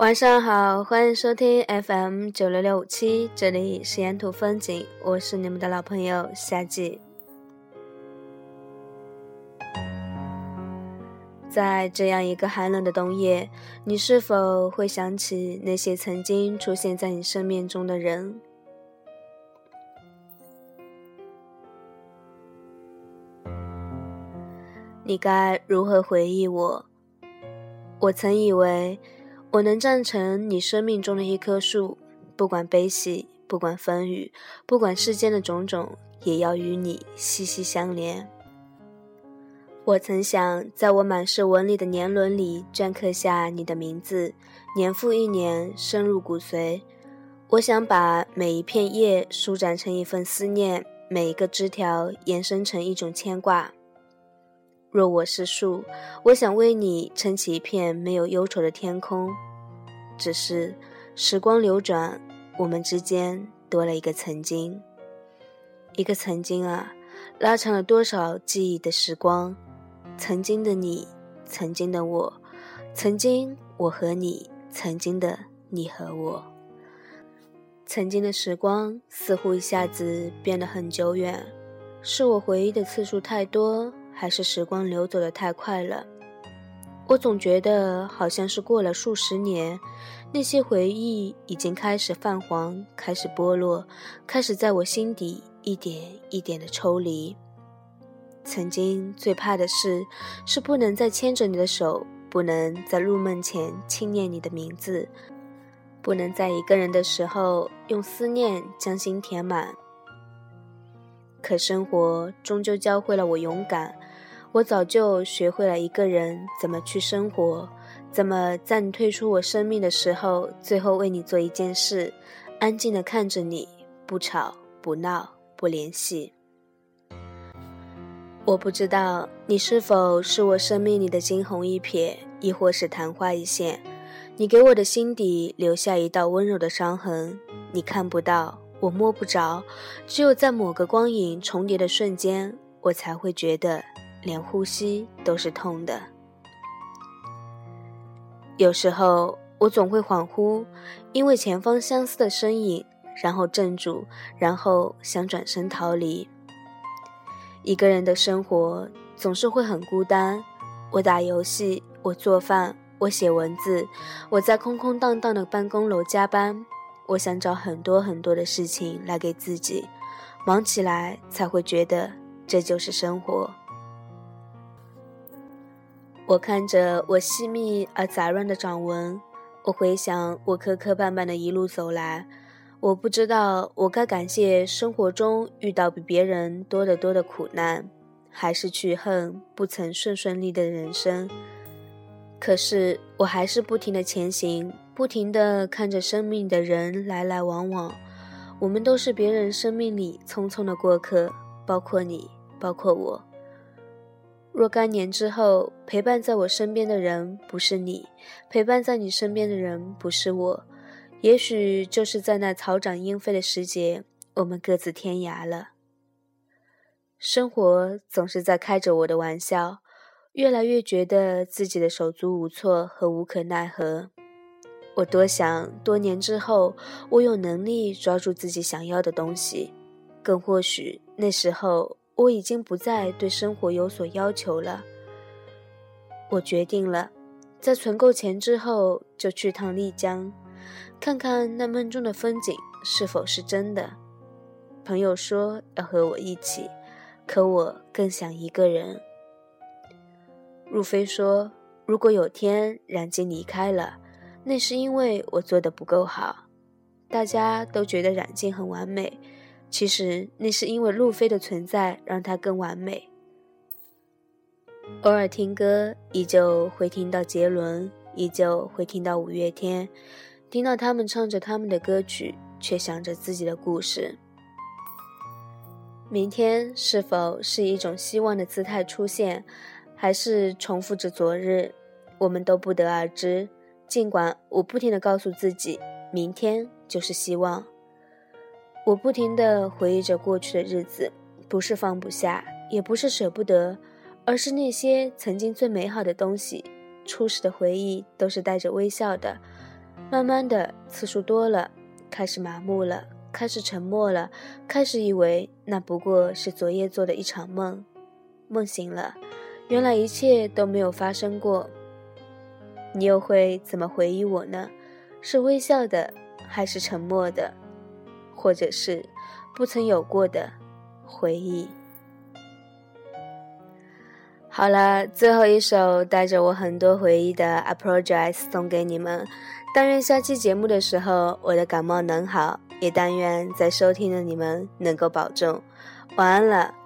晚上好，欢迎收听 FM 九六六五七，这里是沿途风景，我是你们的老朋友夏季。在这样一个寒冷的冬夜，你是否会想起那些曾经出现在你生命中的人？你该如何回忆我？我曾以为。我能站成你生命中的一棵树，不管悲喜，不管风雨，不管世间的种种，也要与你息息相连。我曾想，在我满是纹理的年轮里镌刻下你的名字，年复一年，深入骨髓。我想把每一片叶舒展成一份思念，每一个枝条延伸成一种牵挂。若我是树，我想为你撑起一片没有忧愁的天空。只是时光流转，我们之间多了一个曾经，一个曾经啊，拉长了多少记忆的时光？曾经的你，曾经的我，曾经我和你，曾经的你和我，曾经的时光似乎一下子变得很久远，是我回忆的次数太多。还是时光流走的太快了，我总觉得好像是过了数十年，那些回忆已经开始泛黄，开始剥落，开始在我心底一点一点的抽离。曾经最怕的事，是不能再牵着你的手，不能在入梦前轻念你的名字，不能在一个人的时候用思念将心填满。可生活终究教会了我勇敢。我早就学会了一个人怎么去生活，怎么在你退出我生命的时候，最后为你做一件事，安静的看着你，不吵不闹不联系。我不知道你是否是我生命里的惊鸿一瞥，亦或是昙花一现。你给我的心底留下一道温柔的伤痕，你看不到，我摸不着，只有在某个光影重叠的瞬间，我才会觉得。连呼吸都是痛的。有时候我总会恍惚，因为前方相似的身影，然后怔住，然后想转身逃离。一个人的生活总是会很孤单。我打游戏，我做饭，我写文字，我在空空荡荡的办公楼加班。我想找很多很多的事情来给自己，忙起来才会觉得这就是生活。我看着我细密而杂乱的掌纹，我回想我磕磕绊绊的一路走来，我不知道我该感谢生活中遇到比别人多得多的苦难，还是去恨不曾顺顺利利的人生。可是我还是不停的前行，不停的看着生命的人来来往往，我们都是别人生命里匆匆的过客，包括你，包括我。若干年之后，陪伴在我身边的人不是你，陪伴在你身边的人不是我，也许就是在那草长莺飞的时节，我们各自天涯了。生活总是在开着我的玩笑，越来越觉得自己的手足无措和无可奈何。我多想多年之后，我有能力抓住自己想要的东西，更或许那时候。我已经不再对生活有所要求了。我决定了，在存够钱之后就去趟丽江，看看那梦中的风景是否是真的。朋友说要和我一起，可我更想一个人。入飞说，如果有天冉静离开了，那是因为我做的不够好。大家都觉得冉静很完美。其实那是因为路飞的存在让它更完美。偶尔听歌，依旧会听到杰伦，依旧会听到五月天，听到他们唱着他们的歌曲，却想着自己的故事。明天是否是一种希望的姿态出现，还是重复着昨日，我们都不得而知。尽管我不停地告诉自己，明天就是希望。我不停地回忆着过去的日子，不是放不下，也不是舍不得，而是那些曾经最美好的东西，初始的回忆都是带着微笑的，慢慢的次数多了，开始麻木了，开始沉默了，开始以为那不过是昨夜做的一场梦。梦醒了，原来一切都没有发生过。你又会怎么回忆我呢？是微笑的，还是沉默的，或者是不曾有过的回忆？好了，最后一首带着我很多回忆的《a p o l o g i z e 送给你们。但愿下期节目的时候我的感冒能好，也但愿在收听的你们能够保重。晚安了。